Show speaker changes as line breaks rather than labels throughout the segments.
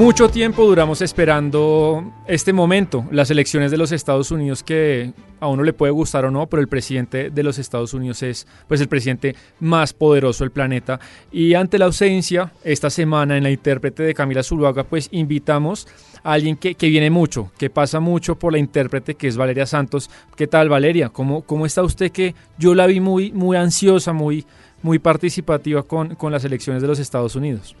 Mucho tiempo duramos esperando este momento, las elecciones de los Estados Unidos que a uno le puede gustar o no, pero el presidente de los Estados Unidos es pues el presidente más poderoso del planeta y ante la ausencia esta semana en la intérprete de Camila Zuluaga pues invitamos a alguien que, que viene mucho, que pasa mucho por la intérprete que es Valeria Santos. ¿Qué tal Valeria? ¿Cómo, cómo está usted que yo la vi muy, muy ansiosa, muy, muy participativa con, con las elecciones de los Estados Unidos?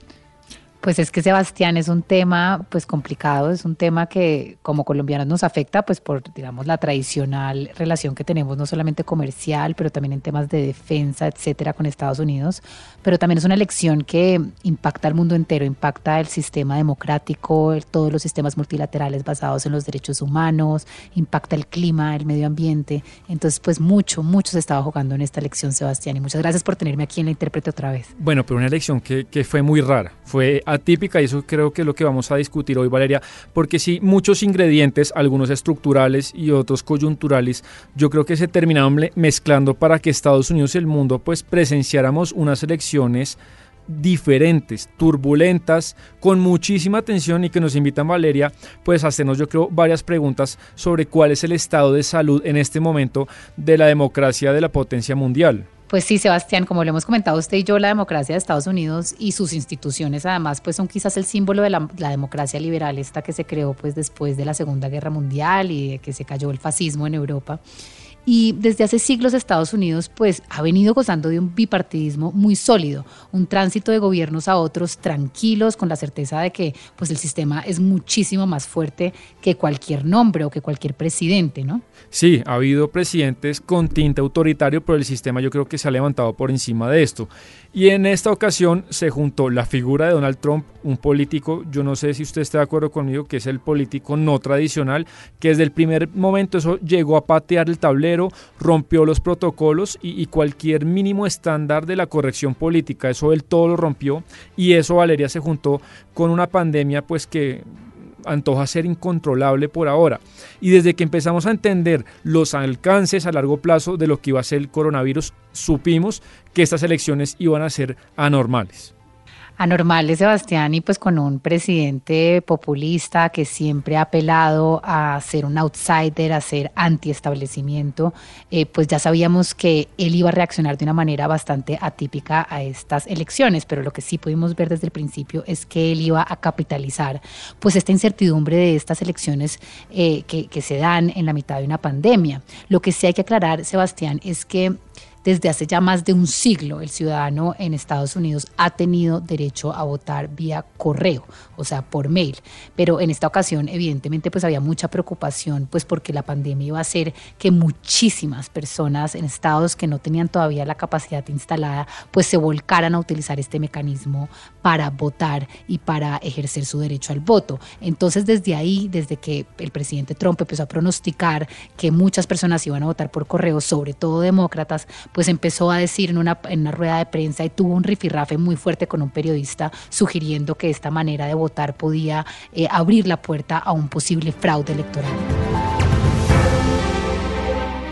Pues es que Sebastián es un tema pues complicado, es un tema que como colombianos nos afecta pues por digamos la tradicional relación que tenemos no solamente comercial, pero también en temas de defensa, etcétera con Estados Unidos, pero también es una elección que impacta al mundo entero, impacta el sistema democrático, el, todos los sistemas multilaterales basados en los derechos humanos, impacta el clima, el medio ambiente. Entonces, pues mucho, mucho se estaba jugando en esta elección, Sebastián, y muchas gracias por tenerme aquí en la intérprete otra vez.
Bueno, pero una elección que, que fue muy rara, fue atípica y eso creo que es lo que vamos a discutir hoy, Valeria, porque sí, muchos ingredientes, algunos estructurales y otros coyunturales, yo creo que se terminaron mezclando para que Estados Unidos y el mundo pues presenciáramos unas elecciones diferentes, turbulentas, con muchísima tensión y que nos invitan Valeria, pues a hacernos yo creo varias preguntas sobre cuál es el estado de salud en este momento de la democracia de la potencia mundial.
Pues sí, Sebastián, como le hemos comentado usted y yo, la democracia de Estados Unidos y sus instituciones además pues son quizás el símbolo de la, la, democracia liberal esta que se creó pues después de la Segunda Guerra Mundial y de que se cayó el fascismo en Europa. Y desde hace siglos Estados Unidos pues ha venido gozando de un bipartidismo muy sólido, un tránsito de gobiernos a otros tranquilos con la certeza de que pues el sistema es muchísimo más fuerte que cualquier nombre o que cualquier presidente, ¿no?
Sí, ha habido presidentes con tinte autoritario, pero el sistema yo creo que se ha levantado por encima de esto. Y en esta ocasión se juntó la figura de Donald Trump, un político, yo no sé si usted está de acuerdo conmigo, que es el político no tradicional, que desde el primer momento eso llegó a patear el tablero, rompió los protocolos y, y cualquier mínimo estándar de la corrección política, eso él todo lo rompió y eso Valeria se juntó con una pandemia pues que antoja ser incontrolable por ahora. Y desde que empezamos a entender los alcances a largo plazo de lo que iba a ser el coronavirus, supimos que estas elecciones iban a ser anormales
anormales, Sebastián, y pues con un presidente populista que siempre ha apelado a ser un outsider, a ser antiestablecimiento, eh, pues ya sabíamos que él iba a reaccionar de una manera bastante atípica a estas elecciones, pero lo que sí pudimos ver desde el principio es que él iba a capitalizar pues esta incertidumbre de estas elecciones eh, que, que se dan en la mitad de una pandemia. Lo que sí hay que aclarar, Sebastián, es que desde hace ya más de un siglo el ciudadano en Estados Unidos ha tenido derecho a votar vía correo, o sea, por mail. Pero en esta ocasión, evidentemente, pues había mucha preocupación, pues porque la pandemia iba a hacer que muchísimas personas en estados que no tenían todavía la capacidad instalada, pues se volcaran a utilizar este mecanismo para votar y para ejercer su derecho al voto. Entonces, desde ahí, desde que el presidente Trump empezó a pronosticar que muchas personas iban a votar por correo, sobre todo demócratas, pues empezó a decir en una, en una rueda de prensa y tuvo un rifirrafe muy fuerte con un periodista sugiriendo que esta manera de votar podía eh, abrir la puerta a un posible fraude electoral.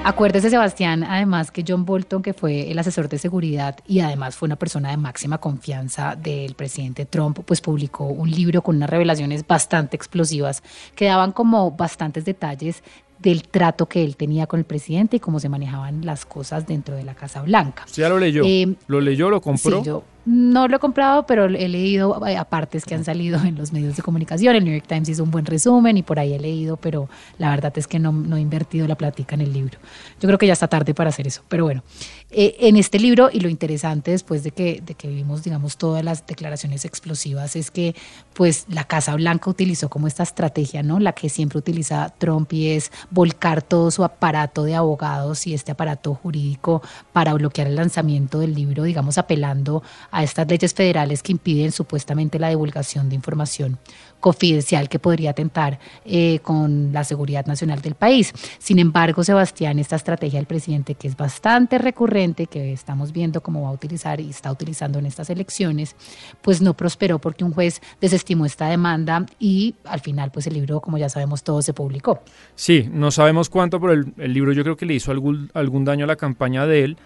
Acuérdese, Sebastián, además que John Bolton, que fue el asesor de seguridad y además fue una persona de máxima confianza del presidente Trump, pues publicó un libro con unas revelaciones bastante explosivas que daban como bastantes detalles del trato que él tenía con el presidente y cómo se manejaban las cosas dentro de la Casa Blanca.
¿Sí ya lo leyó? Eh, ¿Lo leyó, lo compró?
Sí, yo no lo he comprado, pero he leído apartes que han salido en los medios de comunicación. El New York Times hizo un buen resumen y por ahí he leído, pero la verdad es que no, no he invertido la plática en el libro. Yo creo que ya está tarde para hacer eso, pero bueno. Eh, en este libro, y lo interesante después de que, de que vimos, digamos, todas las declaraciones explosivas, es que pues la Casa Blanca utilizó como esta estrategia, ¿no? La que siempre utiliza Trump y es volcar todo su aparato de abogados y este aparato jurídico para bloquear el lanzamiento del libro, digamos, apelando a a estas leyes federales que impiden supuestamente la divulgación de información confidencial que podría atentar eh, con la seguridad nacional del país. Sin embargo, Sebastián, esta estrategia del presidente que es bastante recurrente, que estamos viendo cómo va a utilizar y está utilizando en estas elecciones, pues no prosperó porque un juez desestimó esta demanda y al final pues el libro, como ya sabemos todos, se publicó.
Sí, no sabemos cuánto, pero el, el libro yo creo que le hizo algún, algún daño a la campaña de él.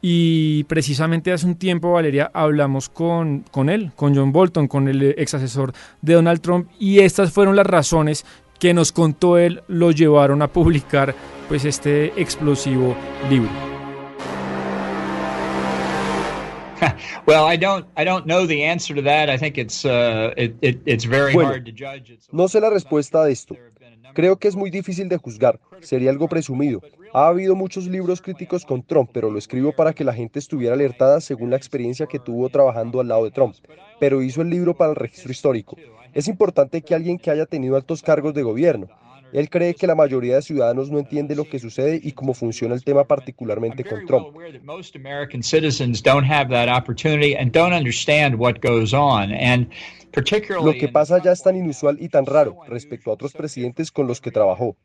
Y precisamente hace un tiempo, Valeria, hablamos con, con él, con John Bolton, con el ex asesor de Donald Trump, y estas fueron las razones que nos contó él, lo llevaron a publicar pues este explosivo libro.
no sé la respuesta de esto. Creo que es muy difícil de juzgar, sería algo presumido. Ha habido muchos libros críticos con Trump, pero lo escribo para que la gente estuviera alertada según la experiencia que tuvo trabajando al lado de Trump. Pero hizo el libro para el registro histórico. Es importante que alguien que haya tenido altos cargos de gobierno, él cree que la mayoría de ciudadanos no entiende lo que sucede y cómo funciona el tema particularmente con Trump. Lo que pasa ya es tan inusual y tan raro respecto a otros presidentes con los que trabajó.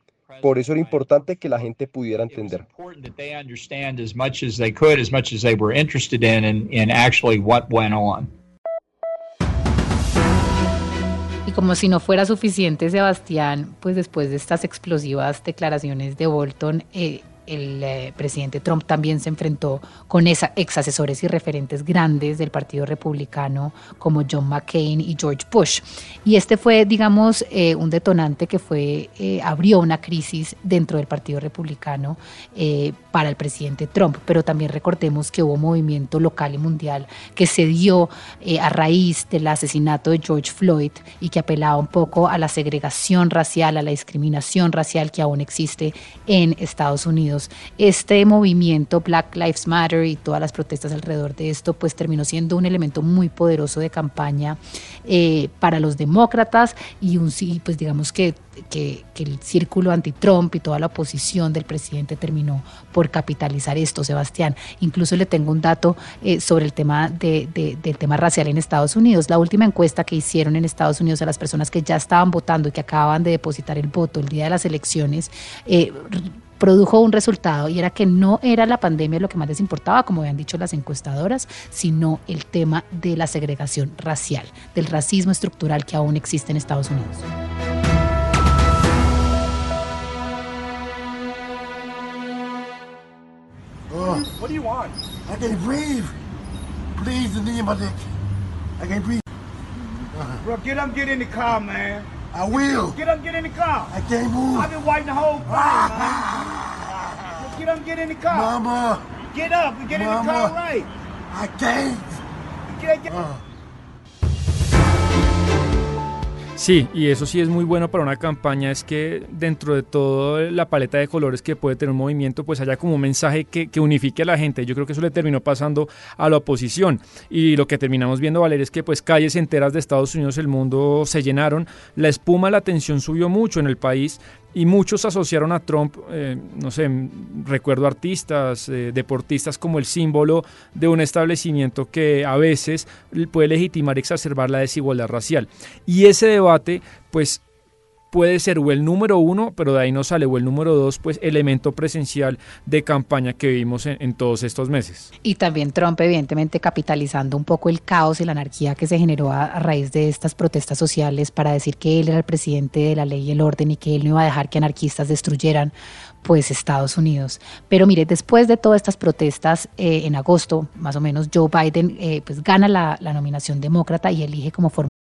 Por eso era importante que la gente pudiera entender.
Como si no fuera suficiente, Sebastián, pues después de estas explosivas declaraciones de Bolton, eh, el eh, presidente Trump también se enfrentó con esa, ex asesores y referentes grandes del Partido Republicano como John McCain y George Bush. Y este fue, digamos, eh, un detonante que fue, eh, abrió una crisis dentro del Partido Republicano para el presidente Trump. Pero también recordemos que hubo movimiento local y mundial que se dio a raíz del asesinato de George Floyd y que apelaba un poco a la segregación racial, a la discriminación racial que aún existe en Estados Unidos este movimiento Black Lives Matter y todas las protestas alrededor de esto, pues terminó siendo un elemento muy poderoso de campaña eh, para los demócratas y un sí, pues digamos que, que, el círculo anti-Trump y toda la oposición del presidente terminó por capitalizar esto, Sebastián. Incluso le tengo un dato eh, sobre el tema de, del tema racial en Estados Unidos. La última encuesta que hicieron en Estados Unidos a las personas que ya estaban votando y que acababan de depositar el voto el día de las elecciones, eh, produjo un resultado y era que no era la pandemia lo que más les importaba, como habían dicho las encuestadoras, sino el tema de la segregación racial, del racismo estructural que aún existe en Estados Unidos.
Oh, what do you want? I can't breathe. Please, the knee in my. I can't breathe. Uh-huh. Bro, get up, get in the car, man. I will. Get up, get in the car. I can't move. I've been waiting the whole time, man. Get up, get in the car. Mama. Get up and get Mama. in the car right. I can't. Get, get. Uh.
Sí, y eso sí es muy bueno para una campaña, es que dentro de toda la paleta de colores que puede tener un movimiento, pues haya como un mensaje que, que, unifique a la gente. Yo creo que eso le terminó pasando a la oposición. Y lo que terminamos viendo, Valeria, es que pues calles enteras de Estados Unidos, el mundo se llenaron, la espuma, la tensión subió mucho en el país y muchos asociaron a Trump, eh, no sé, recuerdo artistas, eh, deportistas como el símbolo de un establecimiento que a veces puede legitimar y exacerbar la desigualdad racial. Y ese debate, pues puede ser o el número uno, pero de ahí no sale, o el número dos, pues elemento presencial de campaña que vimos en, todos estos meses.
Y también Trump, evidentemente, capitalizando un poco el caos y la anarquía que se generó a, raíz de estas protestas sociales para decir que él era el presidente de la ley y el orden y que él no iba a dejar que anarquistas destruyeran pues Estados Unidos. Pero mire, después de todas estas protestas, eh, en agosto más o menos, Joe Biden eh, pues gana la, la nominación demócrata y elige como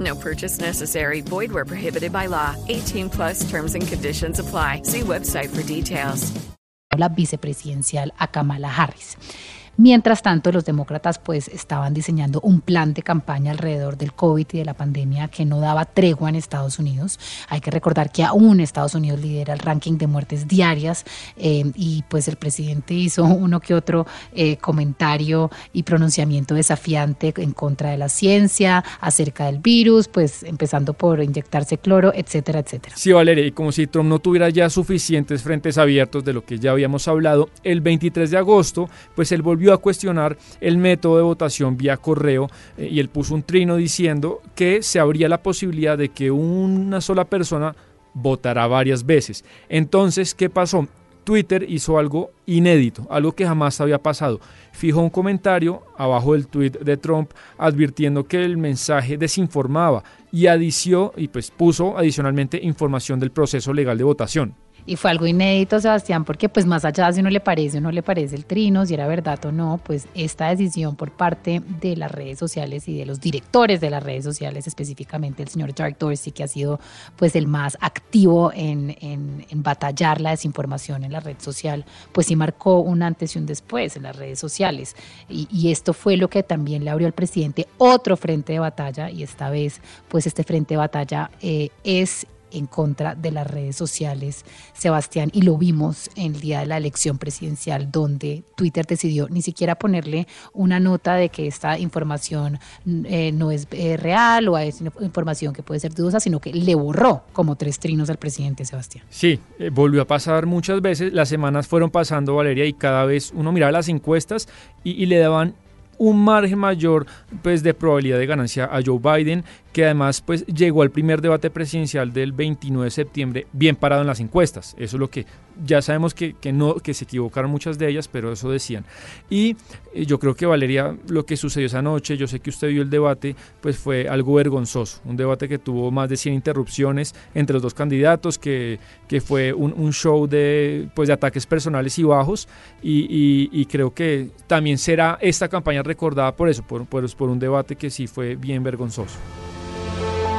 No purchase necessary. Void where prohibited by law. 18 plus terms and conditions apply. See website for details.
La vicepresidencial a Harris. Mientras tanto, los demócratas pues estaban diseñando un plan de campaña alrededor del COVID y de la pandemia que no daba tregua en Estados Unidos. Hay que recordar que aún Estados Unidos lidera el ranking de muertes diarias eh, y pues el presidente hizo uno que otro eh, comentario y pronunciamiento desafiante en contra de la ciencia, acerca del virus, pues empezando por inyectarse cloro, etcétera, etcétera.
Sí, Valeria, y como si Trump no tuviera ya suficientes frentes abiertos de lo que ya habíamos hablado, el 23 de agosto, pues él volvió a cuestionar el método de votación vía correo eh, y él puso un trino diciendo que se abría la posibilidad de que una sola persona votara varias veces. Entonces, ¿qué pasó? Twitter hizo algo inédito, algo que jamás había pasado. Fijó un comentario abajo del tweet de Trump advirtiendo que el mensaje desinformaba y adició y pues puso adicionalmente información del proceso legal de votación.
Y fue algo inédito, Sebastián, porque pues más allá de si uno le parece o no le parece el trino, si era verdad o no, pues esta decisión por parte de las redes sociales y de los directores de las redes sociales, específicamente el señor Jack Dorsey, que ha sido pues el más activo en, en, batallar la desinformación en la red social, pues sí marcó un antes y un después en las redes sociales. Y, y esto fue lo que también le abrió al presidente otro frente de batalla y esta vez pues este frente de batalla eh, es en contra de las redes sociales, Sebastián, y lo vimos en el día de la elección presidencial, donde Twitter decidió ni siquiera ponerle una nota de que esta información eh, no es eh, real o es información que puede ser dudosa, sino que le borró como tres trinos al presidente Sebastián.
Sí, eh, volvió a pasar muchas veces, las semanas fueron pasando, Valeria, y cada vez uno miraba las encuestas y, y le daban un margen mayor pues, de probabilidad de ganancia a Joe Biden, que además pues, llegó al primer debate presidencial del 29 de septiembre bien parado en las encuestas. Eso es lo que ya sabemos que, que, no, que se equivocaron muchas de ellas, pero eso decían. Y eh, yo creo que Valeria, lo que sucedió esa noche, yo sé que usted vio el debate, pues fue algo vergonzoso. Un debate que tuvo más de 100 interrupciones entre los dos candidatos, que, que fue un, un show de, pues, de ataques personales y bajos. Y, y, y, creo que también será esta campaña recordada por eso, por, por, por un debate que sí fue bien vergonzoso.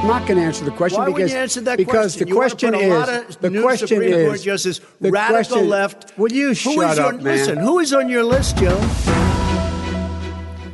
I'm not going to answer the question
Why
because,
answer that
because
question?
the question
you to
is
a lot of
the question
Supreme
is
Court justice,
the
radical
question-
left.
Will you shut up, man?
Listen, who is on your list, Joe?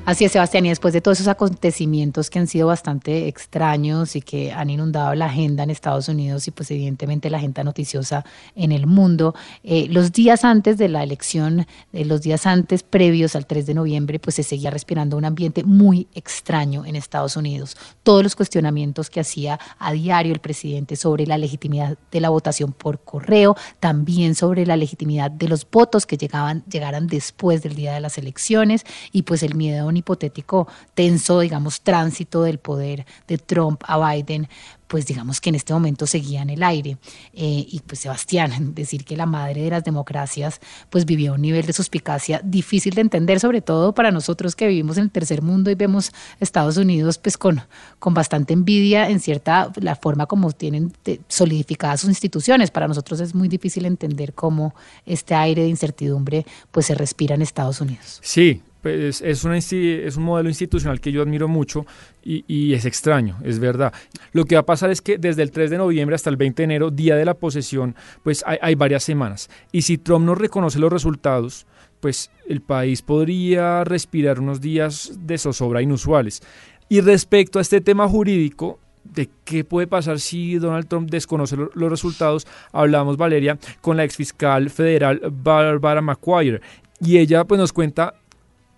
Así es, Sebastián, y después de todos esos acontecimientos que han sido bastante extraños y que han inundado la agenda en Estados Unidos y pues evidentemente la agenda noticiosa en el mundo, eh, los días antes de la elección, eh, los días antes previos al 3 de noviembre, pues se seguía respirando un ambiente muy extraño en Estados Unidos. Todos los cuestionamientos que hacía a diario el presidente sobre la legitimidad de la votación por correo, también sobre la legitimidad de los votos que llegaban, llegaran después del día de las elecciones y pues el miedo a hipotético tenso, digamos, tránsito del poder de Trump a Biden, pues digamos que en este momento seguía en el aire. Eh, y pues Sebastián, decir que la madre de las democracias pues vivió un nivel de suspicacia difícil de entender, sobre todo para nosotros que vivimos en el tercer mundo y vemos Estados Unidos pues con, con bastante envidia en cierta la forma como tienen solidificadas sus instituciones. Para nosotros es muy difícil entender cómo este aire de incertidumbre pues se respira en Estados Unidos.
Sí, es, una es un modelo institucional que yo admiro mucho y, es extraño, es verdad. Lo que va a pasar es que desde el 3 de noviembre hasta el 20 de enero, día de la posesión, pues hay, varias semanas. Y si Trump no reconoce los resultados, pues el país podría respirar unos días de zozobra inusuales. Y respecto a este tema jurídico, de qué puede pasar si Donald Trump desconoce lo- los resultados, hablamos, Valeria, con la exfiscal federal Barbara McGuire. Y ella pues nos cuenta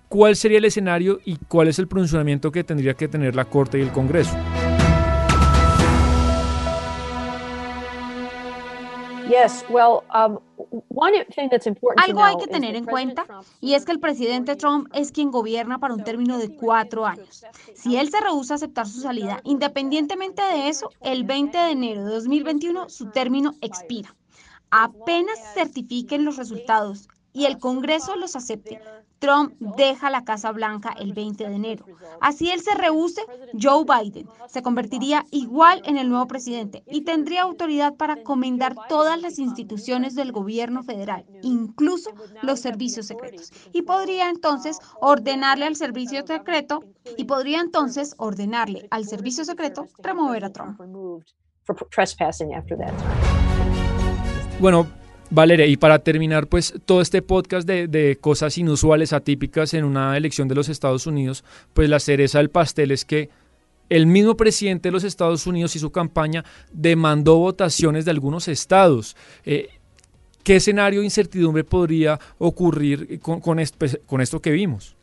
cuál sería el escenario y cuál es el pronunciamiento que tendría que tener la Corte y el Congreso.
Yes, well, um, one thing that's important to
Algo hay que tener en cuenta y es que el presidente Trump es quien gobierna para un término de cuatro años. Si él se rehúsa a aceptar su salida, independientemente de eso, el 20 de enero de 2021 su término expira. Apenas certifiquen los resultados y el Congreso los acepte, Trump deja la Casa Blanca el 20 de enero. Así él se rehúse, Joe Biden se convertiría igual en el nuevo presidente y tendría autoridad para comendar todas las instituciones del gobierno federal, incluso los servicios secretos. Y podría entonces ordenarle al servicio secreto y podría entonces ordenarle al servicio secreto remover a Trump.
Bueno, Valeria, y para terminar, pues todo este podcast de, de, cosas inusuales, atípicas en una elección de los Estados Unidos, pues la cereza del pastel es que el mismo presidente de los Estados Unidos y su campaña demandó votaciones de algunos estados. Eh, ¿Qué escenario de incertidumbre podría ocurrir con, con, con esto que vimos?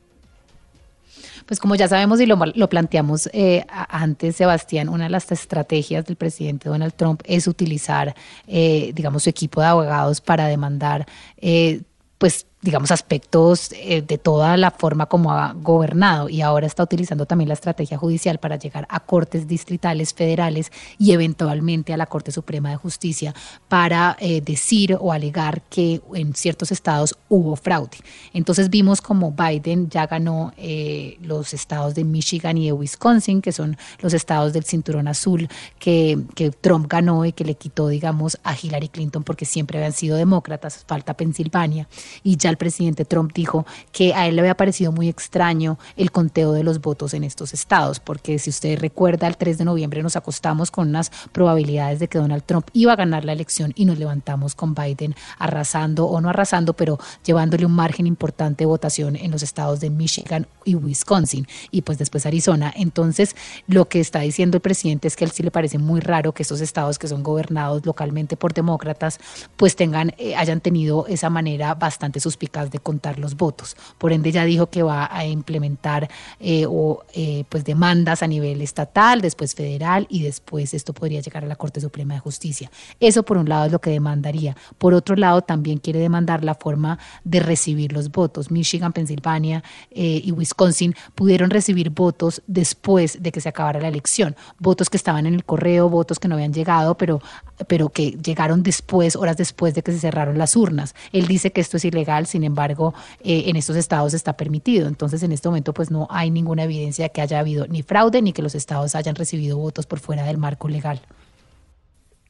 Pues como ya sabemos y lo, lo planteamos eh, antes, Sebastián, una de las estrategias del presidente Donald Trump es utilizar, eh, digamos, su equipo de abogados para demandar, eh, pues digamos, aspectos eh, de toda la forma como ha gobernado y ahora está utilizando también la estrategia judicial para llegar a cortes distritales federales y eventualmente a la Corte Suprema de Justicia para eh, decir o alegar que en ciertos estados hubo fraude. Entonces vimos como Biden ya ganó eh, los estados de Michigan y de Wisconsin, que son los estados del cinturón azul que, que Trump ganó y que le quitó, digamos, a Hillary Clinton porque siempre habían sido demócratas, falta Pensilvania y ya presidente Trump dijo que a él le había parecido muy extraño el conteo de los votos en estos estados, porque si usted recuerda, el 3 de noviembre nos acostamos con unas probabilidades de que Donald Trump iba a ganar la elección y nos levantamos con Biden arrasando o no arrasando, pero llevándole un margen importante de votación en los estados de Michigan y Wisconsin y pues después Arizona. Entonces, lo que está diciendo el presidente es que a él sí le parece muy raro que estos estados que son gobernados localmente por demócratas, pues tengan, eh, hayan tenido esa manera bastante de contar los votos. Por ende, ya dijo que va a implementar eh, o, eh, pues demandas a nivel estatal, después federal y después esto podría llegar a la Corte Suprema de Justicia. Eso por un lado es lo que demandaría. Por otro lado, también quiere demandar la forma de recibir los votos. Michigan, Pensilvania eh, y Wisconsin pudieron recibir votos después de que se acabara la elección. Votos que estaban en el correo, votos que no habían llegado, pero, pero que llegaron después, horas después de que se cerraron las urnas. Él dice que esto es ilegal, sin embargo, eh, en estos estados está permitido. Entonces, en este momento, pues no hay ninguna evidencia de que haya habido ni fraude ni que los estados hayan recibido votos por fuera del marco legal.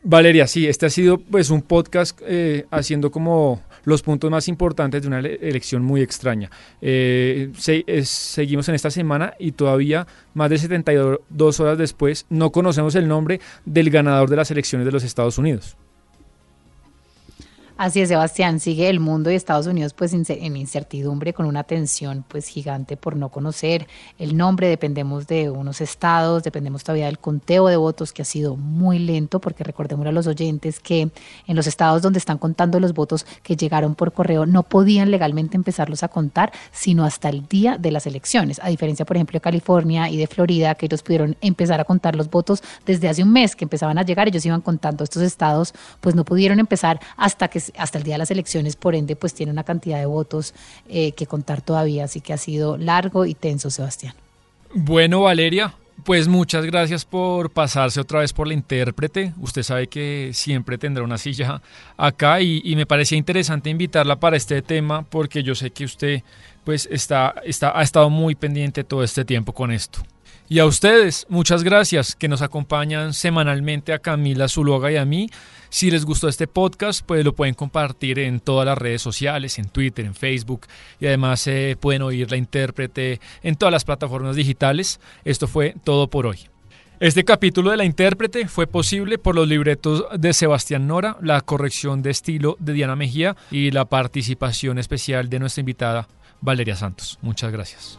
Valeria, sí, este ha sido pues un podcast eh, haciendo como los puntos más importantes de una elección muy extraña. Eh, seguimos en esta semana y todavía más de 72 horas después no conocemos el nombre del ganador de las elecciones de los Estados Unidos.
Así es, Sebastián, sigue el mundo y Estados Unidos pues en incertidumbre con una tensión pues gigante por no conocer el nombre, dependemos de unos estados, dependemos todavía del conteo de votos que ha sido muy lento porque recordemos a los oyentes que en los estados donde están contando los votos que llegaron por correo no podían legalmente empezarlos a contar sino hasta el día de las elecciones, a diferencia por ejemplo de California y de Florida que ellos pudieron empezar a contar los votos desde hace un mes que empezaban a llegar, ellos iban contando. Estos estados pues no pudieron empezar hasta que hasta el día de las elecciones, por ende, pues tiene una cantidad de votos eh, que contar todavía, así que ha sido largo y tenso, Sebastián.
Bueno, Valeria, pues muchas gracias por pasarse otra vez por la intérprete. Usted sabe que siempre tendrá una silla acá y, me parecía interesante invitarla para este tema porque yo sé que usted pues está, está, ha estado muy pendiente todo este tiempo con esto. Y a ustedes, muchas gracias que nos acompañan semanalmente a Camila Zuluaga y a mí. Si les gustó este podcast, pues lo pueden compartir en todas las redes sociales, en Twitter, en Facebook y además eh, pueden oír la intérprete en todas las plataformas digitales. Esto fue todo por hoy. Este capítulo de la intérprete fue posible por los libretos de Sebastián Nora, la corrección de estilo de Diana Mejía y la participación especial de nuestra invitada Valeria Santos. Muchas gracias.